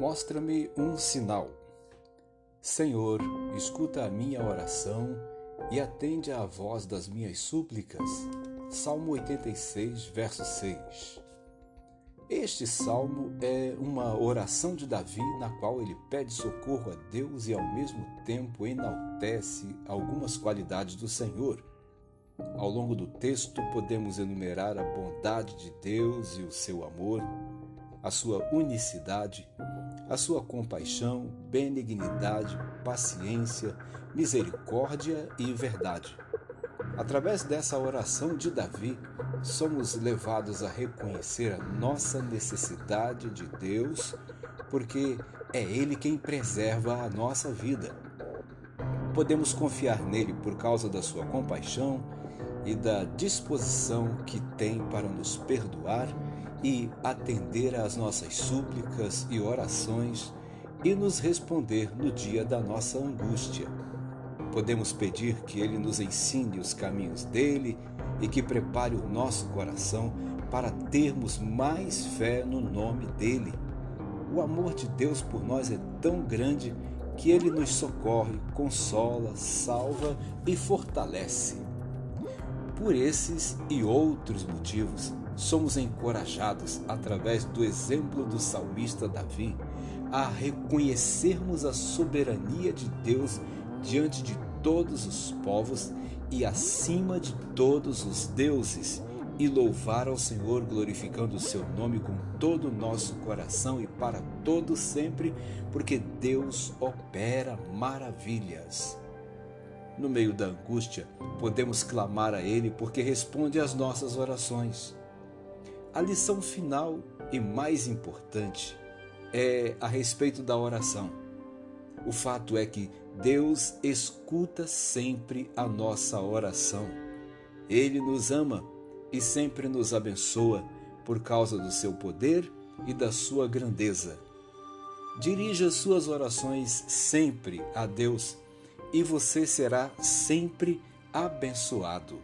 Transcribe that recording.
Mostra-me um sinal. Senhor, escuta a minha oração e atende à voz das minhas súplicas. Salmo 86, verso 6. Este salmo é uma oração de Davi na qual ele pede socorro a Deus e ao mesmo tempo enaltece algumas qualidades do Senhor. Ao longo do texto podemos enumerar a bondade de Deus e o seu amor, a sua unicidade, a sua compaixão, benignidade, paciência, misericórdia e verdade. Através dessa oração de Davi, somos levados a reconhecer a nossa necessidade de Deus, porque é Ele quem preserva a nossa vida. Podemos confiar nele por causa da sua compaixão e da disposição que tem para nos perdoar e atender às nossas súplicas e orações e nos responder no dia da nossa angústia. Podemos pedir que Ele nos ensine os caminhos dele e que prepare o nosso coração para termos mais fé no nome dele. O amor de Deus por nós é tão grande que ele nos socorre, consola, salva e fortalece. Por esses e outros motivos, somos encorajados, através do exemplo do salmista Davi, a reconhecermos a soberania de Deus diante de todos os povos e acima de todos os deuses, e louvar ao Senhor, glorificando o seu nome com todo o nosso coração e para todo sempre, porque Deus opera maravilhas. No meio da angústia, podemos clamar a Ele porque responde às nossas orações. A lição final e mais importante é a respeito da oração. O fato é que Deus escuta sempre a nossa oração. Ele nos ama e sempre nos abençoa por causa do seu poder e da sua grandeza. Dirija suas orações sempre a Deus e você será sempre abençoado.